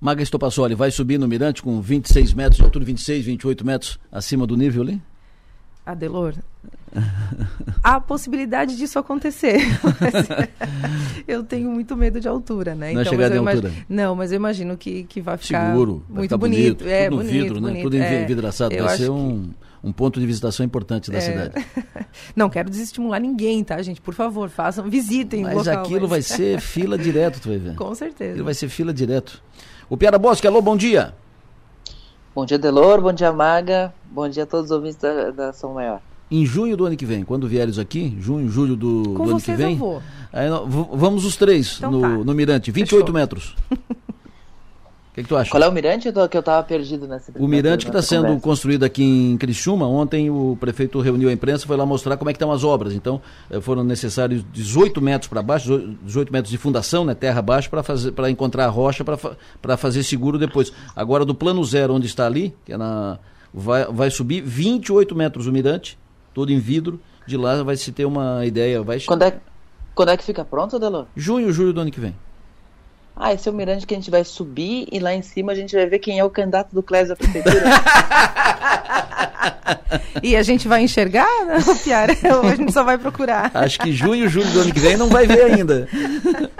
Maga Estopassoli vai subir no Mirante com 26 metros de altura, 26, 28 metros acima do nível ali? Adelor, há a possibilidade disso acontecer. eu tenho muito medo de altura, né? Não é então, chegar de altura? Imagino, não, mas eu imagino que, que vai ficar Seguro, muito ficar bonito. bonito. É, tudo bonito, vidro, bonito, né? Tudo é. envidraçado. Vai ser um, um ponto de visitação importante da É. cidade. Não quero desestimular ninguém, tá, gente? Por favor, façam, visitem o Mas local. aquilo vai ser fila direto, tu vai ver. Com certeza. Aquilo vai ser fila direto. O Piara Bosque, alô, bom dia. Bom dia, Delor. Bom dia, Maga. Bom dia a todos os ouvintes da, da São Maior. Em junho do ano que vem, quando vieres aqui, junho, julho do, Com do ano que vem. eu vou. aí nós- v- vamos os três Então no, tá. no Mirante, 28 Fechou. metros. Que, que tu acha? Qual é o mirante que eu tava perdido nessa O mirante que está sendo conversa. construído aqui em Criciúma, ontem o prefeito reuniu a imprensa, foi lá mostrar como é que estão as obras. Então, eh, foram necessários 18 metros para baixo, 18 metros de fundação, né, terra abaixo, para encontrar a rocha para fazer seguro depois. Agora do plano zero, onde está ali, que é na vai, vai subir 28 metros o mirante, todo em vidro. De lá vai se ter uma ideia, vai Quando é, quando é que fica pronto, Delor? junho, julho do ano que vem. Ah, esse é o mirante que a gente vai subir e lá em cima a gente vai ver quem é o candidato do Clésio à prefeitura. E a gente vai enxergar, né, Piara? Ou a gente só vai procurar? Acho que junho, julho do ano que vem não vai ver ainda.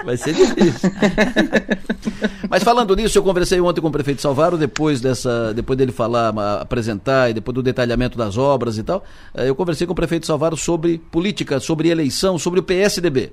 Vai ser difícil. Mas falando nisso, eu conversei ontem com o prefeito Salvaro, depois dessa, depois dele falar, apresentar e depois do detalhamento das obras e tal. eh, Eu conversei com o prefeito Salvaro sobre política, sobre eleição, sobre o PSDB.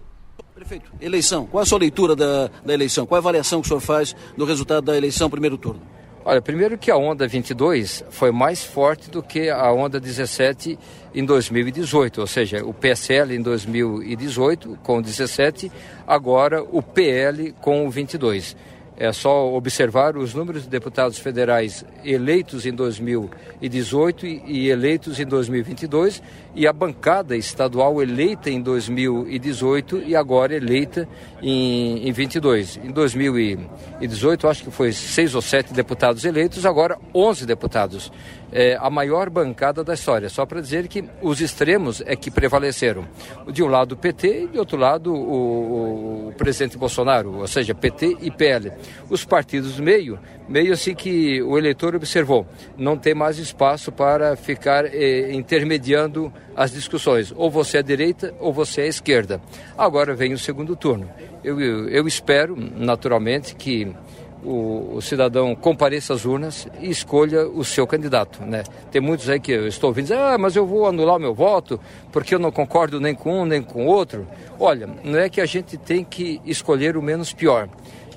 Prefeito, eleição. Qual a sua leitura da, da eleição? Qual a avaliação que o senhor faz do resultado da eleição primeiro turno? Olha, primeiro que a onda 22 foi mais forte do que a onda 17 em 2018, ou seja, o PSL em 2018 com o 17, agora o PL com o 22. É só observar os números de deputados federais eleitos em 2018 e eleitos em 2022 e a bancada estadual eleita em 2018 e agora eleita em, em 22. Em 2018, acho que foi seis ou sete deputados eleitos, agora 11 deputados. É a maior bancada da história. Só para dizer que os extremos é que prevaleceram. De um lado o PT e de outro lado o- o presidente Bolsonaro, ou seja, PT e PL. Os partidos do meio, meio assim que o eleitor observou, não tem mais espaço para ficar eh, intermediando as discussões. Ou você é direita ou você é esquerda. Agora vem o segundo turno. Eu, eu, eu espero, naturalmente, que o, o cidadão compareça às urnas e escolha o seu candidato. Né? Tem muitos aí que eu estou ouvindo dizer, ah, mas eu vou anular o meu voto porque eu não concordo nem com um nem com outro. Olha, não é que a gente tem que escolher o menos pior.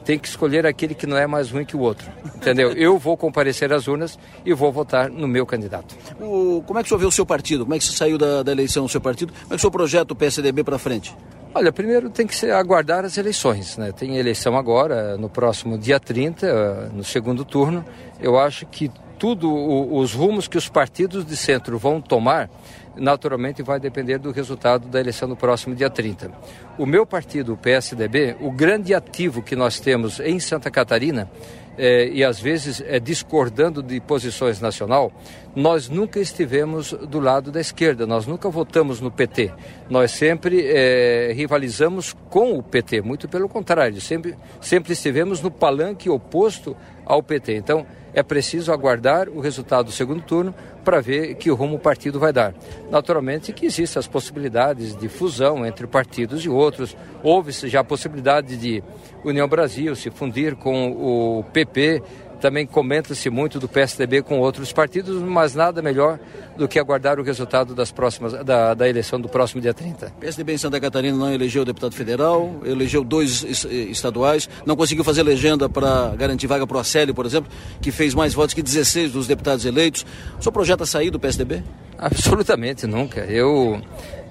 Tem que escolher aquele que não é mais ruim que o outro. Entendeu? Eu vou comparecer às urnas e vou votar no meu candidato. O- como é que o senhor vê o seu partido? Como é que você saiu da, da eleição o seu partido? Como é que o senhor projeta o PSDB para frente? Olha, primeiro tem que ser aguardar as eleições. Né? Tem eleição agora, no próximo dia 30, eh, no segundo turno. Eu acho que tudo, o- os rumos que os partidos de centro vão tomar, naturalmente vai depender do resultado da eleição no próximo dia 30. O meu partido, o PSDB, o grande ativo que nós temos em Santa Catarina, eh, e às vezes é discordando de posições nacional, nós nunca estivemos do lado da esquerda, nós nunca votamos no PT. Nós sempre eh, rivalizamos com o PT, muito pelo contrário, sempre, sempre estivemos no palanque oposto ao PT. Então, é preciso aguardar o resultado do segundo turno para ver que rumo o partido vai dar. Naturalmente que existem as possibilidades de fusão entre partidos e outros. Houve-se já a possibilidade de União Brasil se fundir com o PP. Também comenta-se muito do PSDB com outros partidos, mas nada melhor do que aguardar o resultado das próximas, da, da eleição do próximo dia 30. O PSDB em Santa Catarina não elegeu deputado federal, elegeu dois eh, estaduais, não conseguiu fazer legenda para garantir vaga para o Acélio, por exemplo, que fez mais votos que 16 dos deputados eleitos. O senhor projeta sair do PSDB? Absolutamente nunca. Eu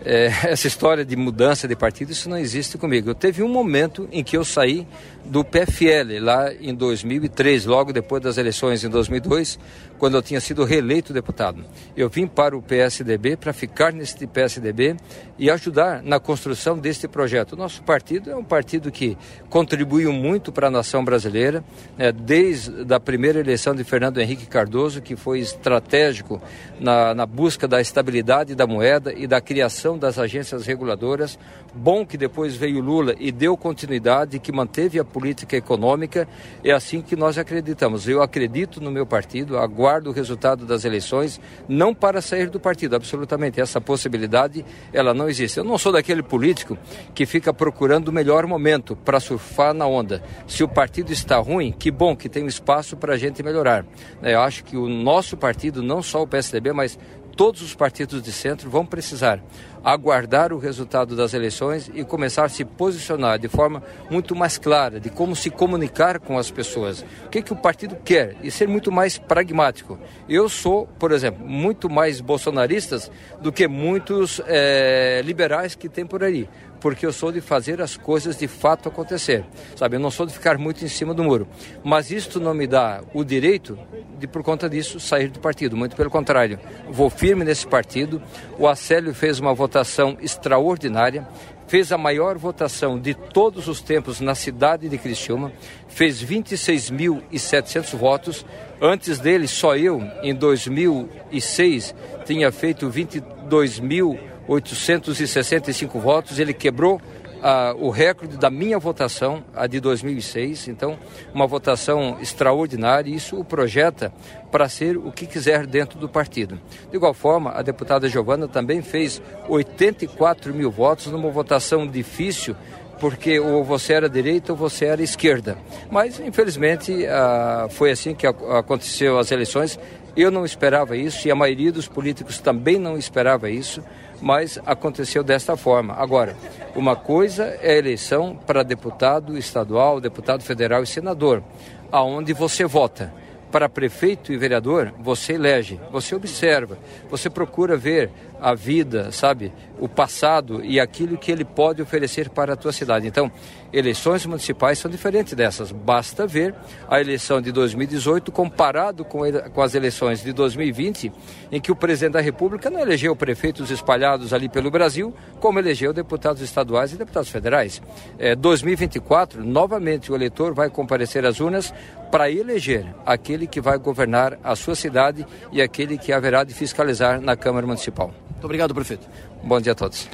é, essa história de mudança de partido isso não existe comigo. Eu teve um momento em que eu saí do PFL lá em 2003, logo depois das eleições em 2002, quando eu tinha sido reeleito deputado. Eu vim para o PSDB para ficar nesse PSDB e ajudar na construção deste projeto. O nosso partido é um partido que contribuiu muito para a nação brasileira, né, desde a primeira eleição de Fernando Henrique Cardoso, que foi estratégico na, na busca da estabilidade da moeda e da criação das agências reguladoras. Bom que depois veio Lula e deu continuidade, que manteve a política econômica. É assim que nós acreditamos. Eu acredito no meu partido, aguardo o resultado das eleições, não para sair do partido, absolutamente. Essa possibilidade, ela não existe. Eu não sou daquele político que fica procurando o melhor momento para surfar na onda. Se o partido está ruim, que bom que tem espaço para a gente melhorar. Eu acho que o nosso partido, não só o PSDB, mas todos os partidos de centro vão precisar aguardar o resultado das eleições e começar a se posicionar de forma muito mais clara de como se comunicar com as pessoas. O que, que o partido quer e ser muito mais pragmático. Eu sou, por exemplo, muito mais bolsonaristas do que muitos é, liberais que tem por aí porque eu sou de fazer as coisas de fato acontecer. Sabe, eu não sou de ficar muito em cima do muro. Mas isto não me dá o direito de, por conta disso, sair do partido. Muito pelo contrário, vou firme nesse partido. O Acélio fez uma votação extraordinária fez a maior votação de todos os tempos na cidade de Criciúma, fez 26.700 votos. Antes dele, só eu, em 2006, tinha feito 22 mil 865 votos, ele quebrou ah, o recorde da minha votação, a de 2006. Então, uma votação extraordinária. Isso o projeta para ser o que quiser dentro do partido. De igual forma, a deputada Giovana também fez 84 mil votos numa votação difícil porque ou você era direita ou você era esquerda. Mas, infelizmente, ah, foi assim que aconteceu as eleições. Eu não esperava isso e a maioria dos políticos também não esperava isso mas aconteceu desta forma. Agora, uma coisa é a eleição para deputado estadual, deputado federal e senador, aonde você vota para prefeito e vereador, você elege, você observa, você procura ver a vida, sabe, o passado e aquilo que ele pode oferecer para a tua cidade. Então, eleições municipais são diferentes dessas. Basta ver a eleição de 2018 comparado com, com as eleições de 2020, em que o presidente da República não elegeu prefeitos espalhados ali pelo Brasil, como elegeu deputados estaduais e deputados federais. É, 2024, novamente o eleitor vai comparecer às urnas para eleger aquele que vai governar a sua cidade e aquele que haverá de fiscalizar na Câmara Municipal. Muito obrigado, prefeito. Bom dia a todos.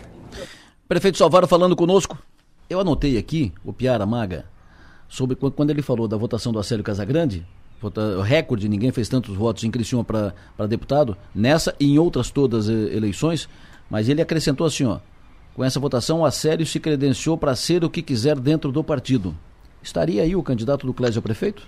Prefeito Salvaro falando conosco. Eu anotei aqui, o Piara Maga, sobre quando ele falou da votação do Acélio Casagrande, o recorde, ninguém fez tantos votos em Criciúma para deputado, nessa e em outras todas eleições, mas ele acrescentou assim, ó, com essa votação o Acélio se credenciou para ser o que quiser dentro do partido. Estaria aí o candidato do Clésio a prefeito?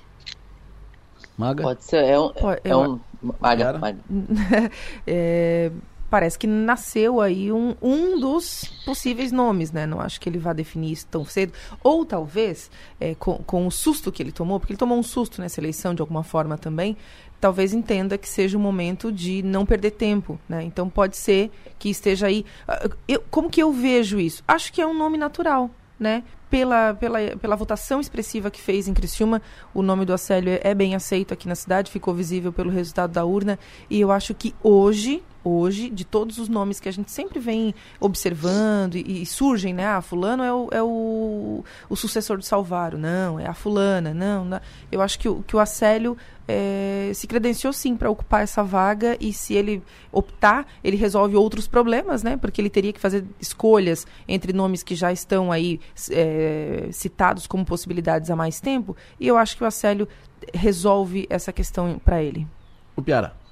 Maga? Pode ser, é um... É um Maga, Maga. é, parece que nasceu aí um, um dos possíveis nomes, né? Não acho que ele vá definir isso tão cedo. Ou talvez, é, com, com o susto que ele tomou, porque ele tomou um susto nessa eleição de alguma forma também, talvez entenda que seja o momento de não perder tempo, né? Então pode ser que esteja aí. Ah, eu, como que eu vejo isso? Acho que é um nome natural, né? Pela, pela, pela votação expressiva que fez em Criciúma, o nome do Acélio é bem aceito aqui na cidade, ficou visível pelo resultado da urna, e eu acho que hoje hoje, de todos os nomes que a gente sempre vem observando e, e surgem, né? Ah, fulano é o, é o, o sucessor de Salvaro. Não, é a fulana. Não, não. eu acho que o, que o Acélio é, se credenciou sim para ocupar essa vaga e se ele optar, ele resolve outros problemas, né? Porque ele teria que fazer escolhas entre nomes que já estão aí é, citados como possibilidades há mais tempo. E eu acho que o Acélio resolve essa questão para ele. O Piara.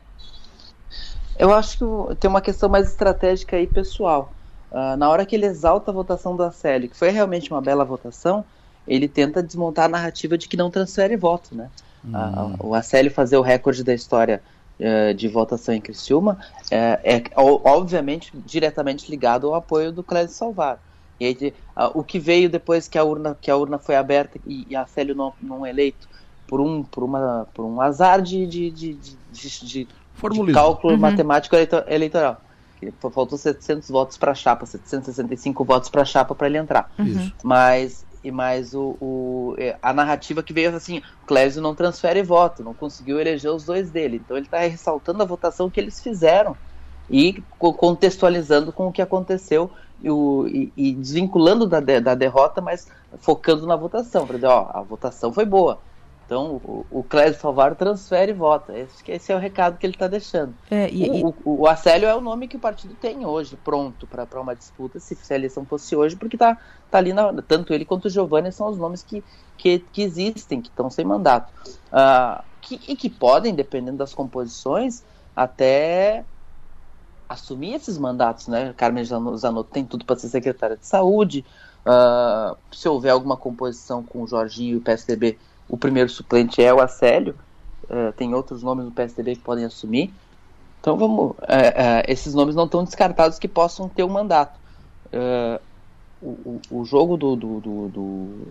Eu acho que tem uma questão mais estratégica aí pessoal. Uh, na hora que ele exalta a votação do Acélio, que foi realmente uma bela votação, ele tenta desmontar a narrativa de que não transfere voto, né? Hum. Uh, o Acélio fazer o recorde da história uh, de votação em Criciúma é, é, obviamente diretamente ligado ao apoio do Clésio Salvar. E aí, o que veio depois que a urna, que a urna foi aberta e, e Acélio não, não eleito por um, por uma, por um azar de, de, de, de, de de cálculo uhum. matemático eleitoral. Faltou 700 votos para a chapa, 765 votos para a chapa para ele entrar. Uhum. Mas e mais o, o, é, a narrativa que veio assim, o Clésio não transfere voto, não conseguiu eleger os dois dele. Então ele está ressaltando a votação que eles fizeram e contextualizando com o que aconteceu e, o, e, e desvinculando da, da derrota, mas focando na votação. Para dizer, ó, a votação foi boa. Então, o, o Clésio Salvaro transfere e vota. Esse, esse é o recado que ele está deixando. É, e, o, o, o, Acélio é o nome que o partido tem hoje, pronto para uma disputa, se, se, a eleição fosse hoje, porque está tá ali, na, tanto ele quanto o Giovanni são os nomes que, que, que existem, que estão sem mandato. Uh, que, e que podem, dependendo das composições, até assumir esses mandatos, né? Carmen Zanotto tem tudo para ser secretária de saúde. Uh, se houver alguma composição com o Jorginho e o PSDB, o primeiro suplente é o Acélio. Uh, tem outros nomes no PSDB que podem assumir. Então vamos, uh, esses nomes não estão descartados que possam ter um mandato. O, o, jogo do do, do, do,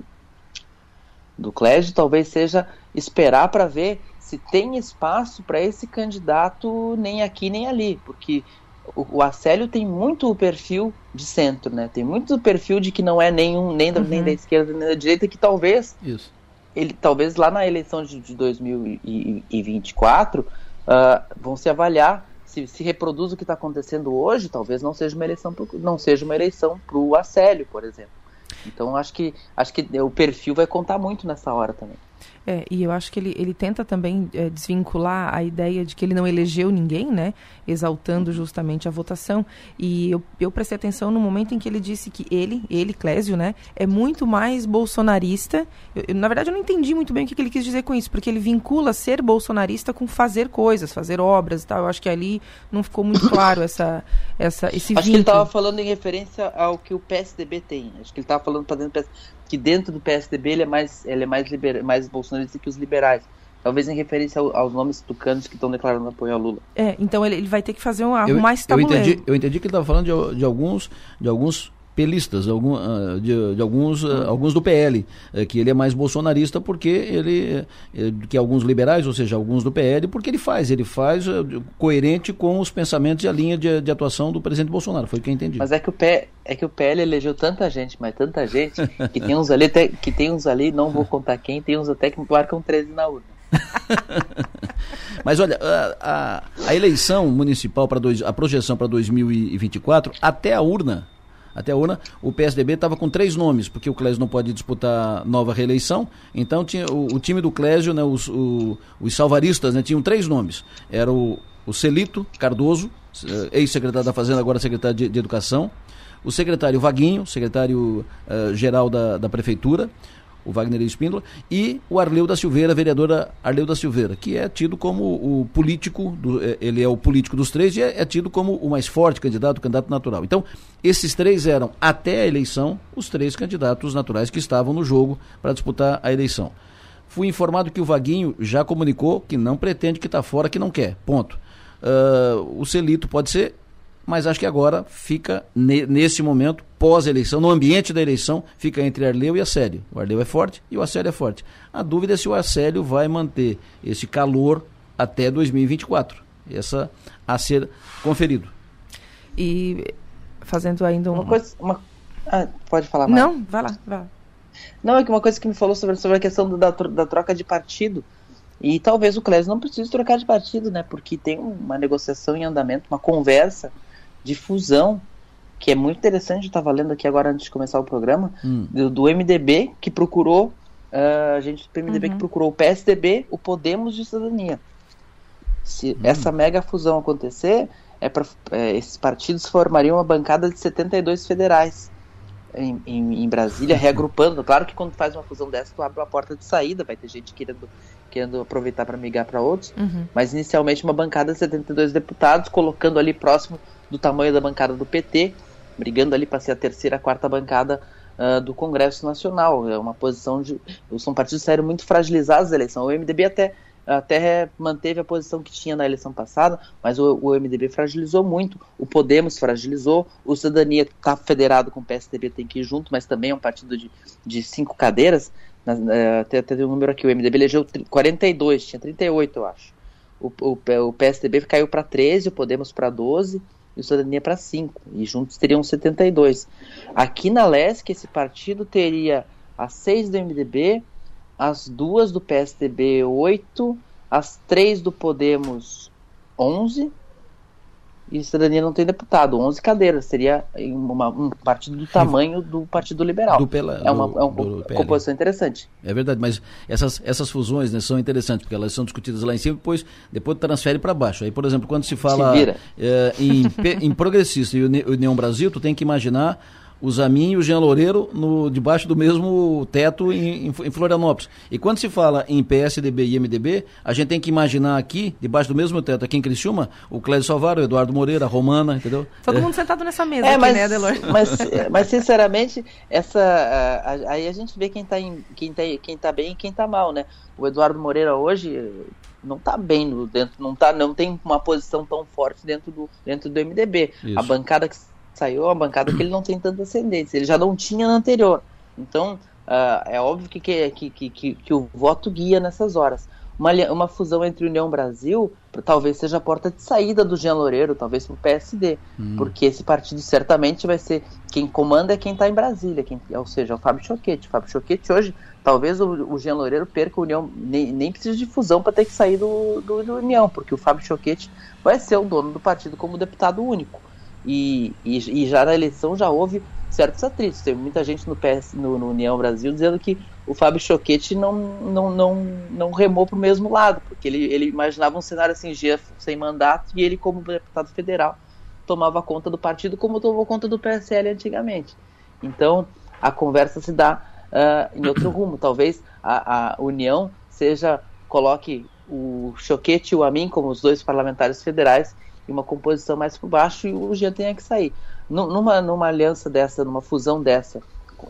do talvez seja esperar para ver se tem espaço para esse candidato nem aqui nem ali, porque o, o Acélio tem muito o perfil de centro, né? Tem muito o perfil de que não é nenhum, nem da, uhum. nem da esquerda nem da direita, que talvez Isso. Ele talvez lá na eleição de, de 2024 uh, ah, vão se avaliar se, se reproduz o que está acontecendo hoje, talvez não seja uma eleição pro, não seja uma eleição para o Acélio, por exemplo. Então acho que acho que o perfil vai contar muito nessa hora também. É, e eu acho que ele, ele tenta também é, desvincular a ideia de que ele não elegeu ninguém, né? Exaltando justamente a votação. E eu, eu prestei atenção no momento em que ele disse que ele, ele, Clésio, né, é muito mais bolsonarista. Eu, eu, na verdade, eu não entendi muito bem o que, que ele quis dizer com isso, porque ele vincula ser bolsonarista com fazer coisas, fazer obras e tal. Eu acho que ali não ficou muito claro essa, essa, esse Acho vínculo. que ele estava falando em referência ao que o PSDB tem. Acho que ele estava falando dentro do PSDB que dentro do PSDB ele é mais, ele é mais, liber, mais bolsonarista que os liberais. Talvez em referência ao, aos nomes tucanos que estão declarando apoio ao Lula. É, então ele, ele vai ter que fazer um arrumar esse tabuleiro. Eu entendi, eu entendi que ele estava falando de, de, alguns, de alguns pelistas, algum, ah, de, de alguns, ah, alguns do PL, eh, que ele é mais bolsonarista porque ele, eh, que alguns liberais, ou seja, alguns do PL, porque ele faz, ele faz eh, coerente com os pensamentos e a linha de, de atuação do presidente Bolsonaro, foi o que eu entendi. Mas é que o, P, é que o PL elegeu tanta gente, mas tanta gente, que tem uns ali, que tem uns ali, não vou contar quem, tem uns até que marcam 13 na urna. Mas olha, a, a, a eleição municipal para a projeção para 2024, até a urna, até a urna, o PSDB estava com três nomes, porque o Clésio não pode disputar nova reeleição. Então tinha o, o time do Clésio, né, os, o, os salvaristas, né, tinham três nomes. Era o, o Celito Cardoso, eh, ex-secretário da Fazenda, agora secretário de, de Educação. O secretário Vaguinho, secretário-geral uh, da, da Prefeitura o Wagner Espíndola, e o Arleu da Silveira, vereadora Arleu da Silveira, que é tido como o político, do, é, ele é o político dos três e é, é, tido como o mais forte candidato, o candidato natural. Então, esses três eram, até a eleição, os três candidatos naturais que estavam no jogo para disputar a eleição. Fui informado que o Vaguinho já comunicou que não pretende, que está fora, que não quer. Ponto. Uh, o Celito pode ser mas acho que agora fica, ne, nesse momento, pós-eleição, no ambiente da eleição, fica entre Arleu e Acélio. O Arleu é forte e o Acélio é forte. A dúvida é se o Acélio vai manter esse calor até 2024. Essa a ser conferido. E fazendo ainda um... uma coisa. Uma... Ah, pode falar mais. Não, vai lá, vai lá. Não, é que uma coisa que me falou sobre, sobre a questão do, da, da troca de partido. E talvez o Clésio não precise trocar de partido, né? Porque tem uma negociação em andamento, uma conversa de fusão, que é muito interessante, estava lendo aqui agora antes de começar o programa, hum. do, do, MDB que procurou, uh, a gente do MDB uhum. que procurou o PSDB, o Podemos de Cidadania. Se hum. essa mega fusão acontecer, é pra, é, esses partidos formariam uma bancada de 72 federais em, em, em, Brasília, reagrupando. Claro que quando faz uma fusão dessa, tu abre uma porta de saída, vai ter gente querendo, querendo aproveitar para migrar para outros, uhum. mas inicialmente uma bancada de 72 deputados, colocando ali próximo do tamanho da bancada do PT, brigando ali para ser a terceira, quarta bancada uh, do Congresso Nacional. É uma posição de. São partidos saíram muito fragilizados da eleição. O MDB até, até manteve a posição que tinha na eleição passada, mas o, o MDB fragilizou muito. O Podemos fragilizou. O Cidadania está federado com o PSDB, tem que ir junto, mas também é um partido de, de cinco cadeiras. Até, até um número aqui, o MDB elegeu 42, tinha 38, eu acho. O, o, o PSDB caiu para 13, o Podemos para 12 e o Cidadania para 5, e juntos teriam 72. Aqui na LESC, esse partido teria as 6 do MDB, as duas do PSDB 8, as três do Podemos 11, e Cidadania não tem deputado. 11 cadeiras. Seria uma, um partido do tamanho do Partido Liberal. Do pela, é uma, do, é uma composição interessante. É verdade, mas essas, essas fusões né, são interessantes, porque elas são discutidas lá em cima e depois, depois transfere para baixo. Aí, por exemplo, quando se fala se é, em, em progressista e União Brasil, tu tem que imaginar o Zamin e o Jean Loureiro no, debaixo do mesmo teto em, em, Florianópolis. E quando se fala em PSDB e MDB, a gente tem que imaginar aqui, debaixo do mesmo teto, aqui em Criciúma, o Clésio Salvaro, o Eduardo Moreira, a Romana, entendeu? Todo é. mundo sentado nessa mesa é, aqui, mas, né, Adelor? Mas, mas, sinceramente, essa, aí a gente vê quem está quem tá, quem tá bem e quem está mal, né? O Eduardo Moreira hoje não está bem dentro, não, tá, não tem uma posição tão forte dentro do, dentro do MDB. Isso. A bancada que saiu uma bancada que ele não tem tanta ascendência, ele já não tinha na anterior. Então, uh, é óbvio que, que, que, que, que o voto guia nessas horas. Uma, uma fusão entre União Brasil talvez seja a porta de saída do Jean Loureiro, talvez para o PSD, hum. porque esse partido certamente vai ser quem comanda é quem está em Brasília, quem, ou seja, é o Fábio Choquete. O Fábio Choquete hoje, talvez o, o Jean Loureiro perca a União, nem, nem precisa de fusão para ter que sair do, do, do União, porque o Fábio Choquete vai ser o dono do partido como deputado único. E, e, e, já na eleição já houve certos atritos. Tem muita gente no, PS, no, no União Brasil dizendo que o Fábio Choquete não, não, não, não remou para o mesmo lado, porque ele, ele imaginava um cenário assim, sem mandato, e ele, como deputado federal, tomava conta do partido como tomou conta do PSL antigamente. Então, a conversa se dá uh, em outro rumo. Talvez a, a União seja, coloque o Choquete e o Amin como os dois parlamentares federais e uma composição mais por baixo e o Jean tenha que sair. Numa, numa aliança dessa, numa fusão dessa,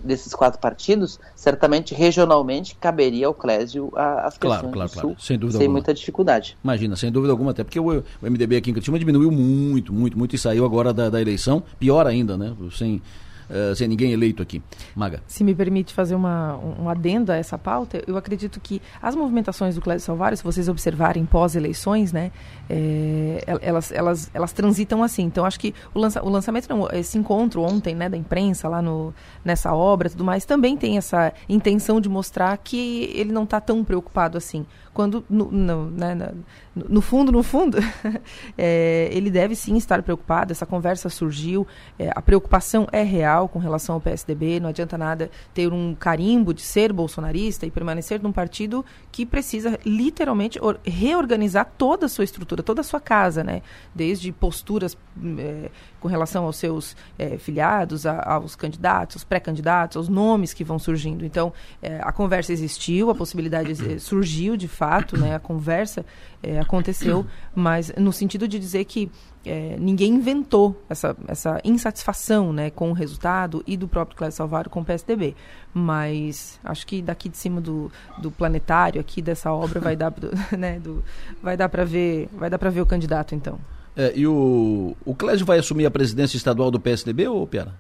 desses quatro partidos, certamente regionalmente caberia ao Clésio as claro, claro, do Sul, sem, dúvida sem alguma. muita dificuldade. Imagina, sem dúvida alguma, até porque o, o MDB aqui em Curitiba diminuiu muito, muito, muito e saiu agora da, da eleição, pior ainda, né? Sem, uh, sem ninguém eleito aqui. Maga. Se me permite fazer uma, um adendo a essa pauta, eu acredito que as movimentações do Clédio Salvário, se vocês observarem pós-eleições, né, é, elas, elas, elas transitam assim. Então, acho que o, lança, o lançamento, não, esse encontro ontem né, da imprensa lá no, nessa obra tudo mais, também tem essa intenção de mostrar que ele não está tão preocupado assim quando no, no, né, no fundo, no fundo, é, ele deve sim estar preocupado. Essa conversa surgiu, é, a preocupação é real com relação ao PSDB. Não adianta nada ter um carimbo de ser bolsonarista e permanecer num partido que precisa literalmente reorganizar toda a sua estrutura, toda a sua casa, né? Desde posturas é, com relação aos seus é, filiados, a, aos candidatos, aos pré-candidatos, aos nomes que vão surgindo. Então, é, a conversa existiu, a possibilidade é, surgiu de fato, né? A conversa aconteceu, mas no sentido de dizer que é, ninguém inventou essa, essa insatisfação né, com o resultado e do próprio Cléber Salvador com o PSDB. Mas acho que daqui de cima do, do planetário aqui dessa obra vai dar, né, do, vai dar para ver vai dar para ver o candidato então. É, e o, o Clésio vai assumir a presidência estadual do PSDB ou Piara?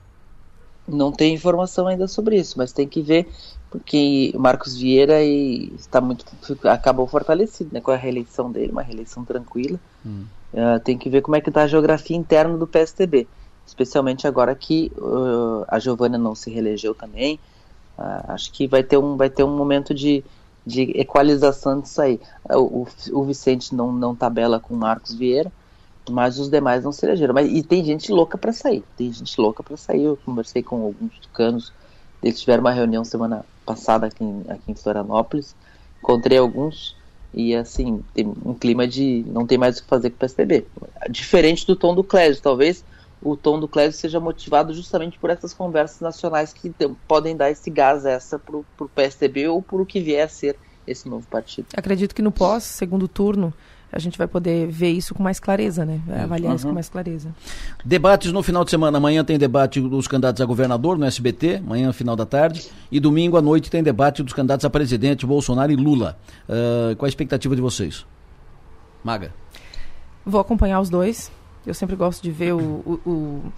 Não tem informação ainda sobre isso, mas tem que ver porque Marcos Vieira está muito acabou fortalecido né, com a reeleição dele, uma reeleição tranquila. Hum. Uh, tem que ver como é que está a geografia interna do PSDB, especialmente agora que uh, a Giovana não se reelegeu também. Uh, acho que vai ter um vai ter um momento de, de equalização disso aí. O, o, o Vicente não não tabela com o Marcos Vieira, mas os demais não se elegeram. Mas, e tem gente louca para sair. Tem gente louca para sair. Eu conversei com alguns tucanos. Eles tiveram uma reunião semana passada aqui em, aqui em Florianópolis. Encontrei alguns e assim, tem um clima de não tem mais o que fazer com o PSDB. Diferente do tom do Clésio, talvez o tom do Clésio seja motivado justamente por essas conversas nacionais que podem dar esse gás essa para o PSDB ou por o que vier a ser esse novo partido. Acredito que no pós, segundo turno, a gente vai poder ver isso com mais clareza, né? Avaliar uhum. isso com mais clareza. Debates no final de semana. Amanhã tem debate dos candidatos a governador no SBT, amanhã, final da tarde. E domingo à noite tem debate dos candidatos a presidente, Bolsonaro e Lula. Uh, qual a expectativa de vocês? Maga. Vou acompanhar os dois. Eu sempre gosto de ver o, o, o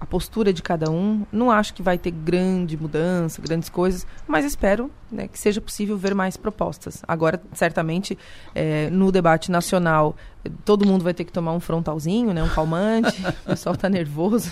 a postura de cada um. Não acho que vai ter grande mudança, grandes coisas, mas espero né, que seja possível ver mais propostas. Agora, certamente, é, no debate nacional todo mundo vai ter que tomar um frontalzinho, né? Um calmante. o pessoal tá nervoso.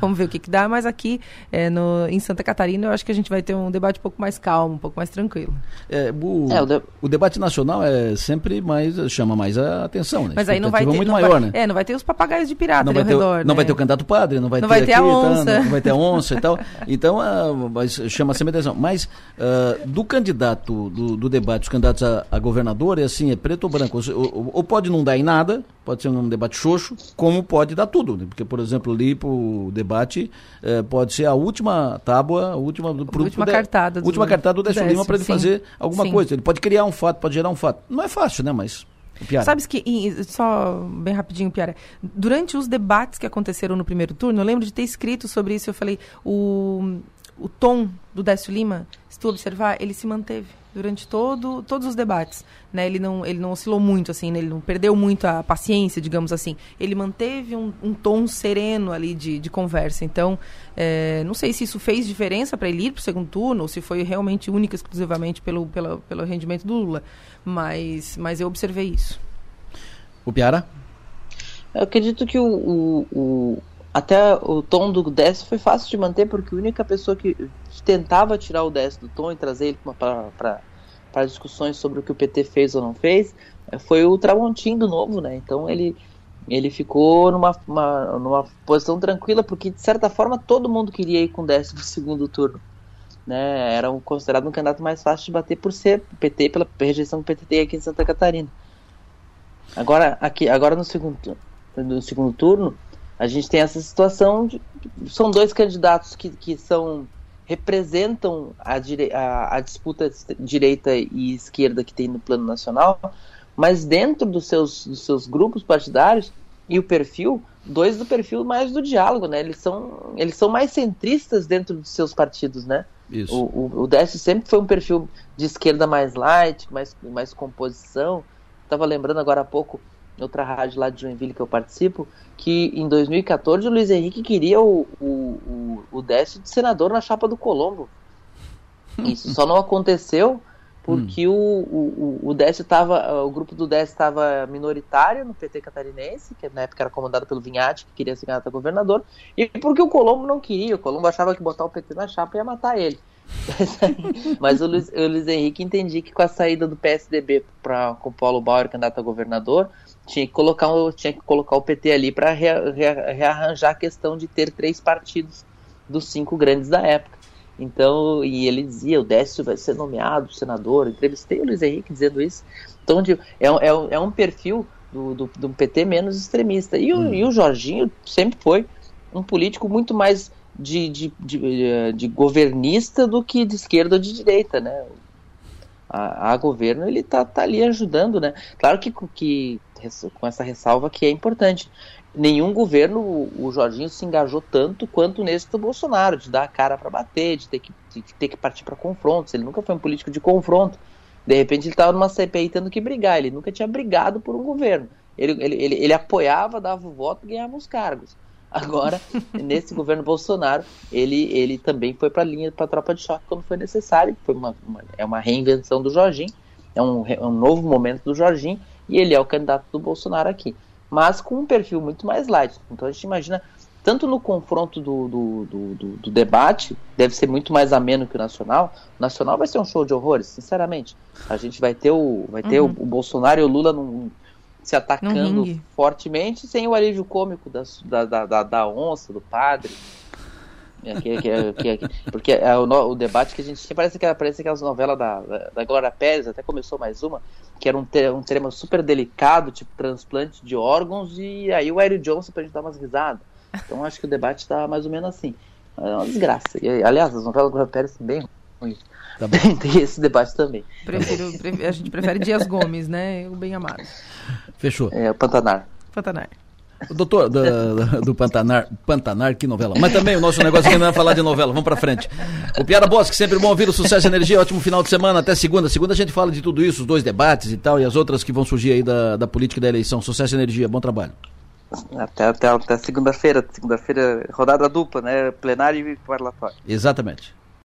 Vamos ver o que, que dá. Mas aqui é, no, em Santa Catarina eu acho que a gente vai ter um debate um pouco mais calmo, um pouco mais tranquilo. É, o, é, o, de... o, debate nacional é sempre mais chama mais a atenção, né? Mas aí não vai ter muito não maior, vai, né? É, não vai ter os papagaios de pirata não vai ter, redor. Não né? vai ter o candidato padre, não vai não ter, vai ter aqui, a onça, tá, não vai ter a onça e tal. Então uh, chama sempre atenção. Mas uh, do candidato do, do, debate, os candidatos a, a governador é assim, é preto ou branco? Ou, ou, ou, pode não dar em nada, pode ser um debate xoxo, como pode dar tudo, né? porque por exemplo ali para o debate uh, pode ser a última tábua, a última, pro, última pro cartada, do, última cartada do Décio Lima para ele sim, fazer alguma sim. coisa. Ele pode criar um fato, pode gerar um fato. Não é fácil, né? Mas Piara. Sabes que, só bem rapidinho, Piara, durante os debates que aconteceram no primeiro turno, eu lembro de ter escrito sobre isso, eu falei, o, o tom do Décio Lima, se tu observar, ele se manteve durante todo, todos os debates. Né? Ele, não, ele não oscilou muito, assim, né? ele não perdeu muito a paciência, digamos assim. Ele manteve um, um tom sereno ali de, de conversa. Então, é, não sei se isso fez diferença para ele ir para o segundo turno, ou se foi realmente única, exclusivamente pelo, pelo, pelo rendimento do Lula. Mas, mas eu observei isso. O Piara? Eu acredito que o, o, o até o tom do Décio foi fácil de manter, porque a única pessoa que tentava tirar o Décio do tom e trazer ele para discussões sobre o que o PT fez ou não fez eh, foi o Tramontim do Novo, né? Então ele, ele ficou numa, uma, numa posição tranquila, porque de certa forma todo mundo queria ir com o Décio para o segundo turno. Né? Era um, considerado um candidato mais fácil de bater por ser PT, pela rejeição que o PT aqui em Santa Catarina. Agora, aqui, agora no segundo, no segundo turno, a gente tem essa situação de, são dois candidatos que, que são representam a, dire, a, a, disputa direita e esquerda que tem no plano nacional, mas dentro dos seus, dos seus grupos partidários e o perfil, dois do perfil mais do diálogo, né? Eles são, eles são mais centristas dentro dos seus partidos, né? Isso. O, o, o Décio sempre foi um perfil de esquerda mais light, mais, mais composição. Estava lembrando agora há pouco outra rádio lá de Joinville que eu participo, que em 2014 o Luiz Henrique queria o, o, o, o Décio de senador na chapa do Colombo. Isso só não aconteceu porque hum. o, o, o Décio tava, o grupo do Décio estava minoritário no PT catarinense, que na época era comandado pelo Vinhati, que queria ser candidato a governador, e porque o Colombo não queria, o Colombo achava que botar o PT na chapa ia matar ele. Mas o Luiz, o Luiz Henrique entendi que com a saída do PSDB para com o Paulo Bauer candidato a governador, tinha que colocar, tinha que colocar o PT ali para rearranjar a questão de ter três partidos dos cinco grandes da época. Então, e ele dizia, o Décio vai ser nomeado senador, entrevistei o Luiz Henrique dizendo isso. Então, é, é, é um perfil do, do, do, PT menos extremista. E, hum. o, e o Jorginho sempre foi um político muito mais de, de, de, de, governista do que de esquerda ou de direita, né? A, a governo ele tá, tá ali ajudando, né? Claro que, que com essa ressalva que é importante. Nenhum governo, o Jorginho se engajou tanto quanto nesse do Bolsonaro, de dar a cara para bater, de ter que, de ter que partir para confrontos. Ele nunca foi um político de confronto. De repente ele estava numa CPI tendo que brigar. Ele nunca tinha brigado por um governo. Ele, ele, ele, ele apoiava, dava o voto e ganhava os cargos. Agora, nesse governo Bolsonaro, ele, ele também foi para a linha para a tropa de choque quando foi necessário. Foi uma, uma, é uma reinvenção do Jorginho, é um, é um novo momento do Jorginho e ele é o candidato do Bolsonaro aqui. Mas com um perfil muito mais light. Então a gente imagina, tanto no confronto do, do, do, do, do debate, deve ser muito mais ameno que o nacional. O nacional vai ser um show de horrores, sinceramente. A gente vai ter o, vai ter uhum. o, o, Bolsonaro e o Lula num, se atacando fortemente, sem o alívio cômico da, da, da, da onça, do padre. É, que, que, que, porque é o, o, debate que a gente tinha, parece, que, parece aquelas novelas da, da, da Glória Pérez, até começou mais uma, que era um, te, um tema super delicado, tipo transplante de órgãos, e aí o Hélio Johnson pra gente dar umas risadas. Então acho que o debate tá mais ou menos assim. É uma desgraça. E, aliás, as novelas da Glória Pérez bem. Tá Tem esse debate também. Prefiro, a gente prefere Dias Gomes, né? O bem amado. Fechou. É, o Pantanar. Pantanar. Doutor, do, do, Pantanar, Pantanar, que novela. Mas também o nosso negócio aqui não é falar de novela, vamos pra frente. O Piara Bosque, sempre bom ouvir o Sucesso e Energia, ótimo final de semana, até segunda. Segunda a gente fala de tudo isso, os dois debates e tal, e as outras que vão surgir aí da, da política e da eleição. Sucesso e Energia, bom trabalho. Até, até, até segunda-feira, segunda-feira, rodada dupla, né? Plenário e parlatório. Exatamente.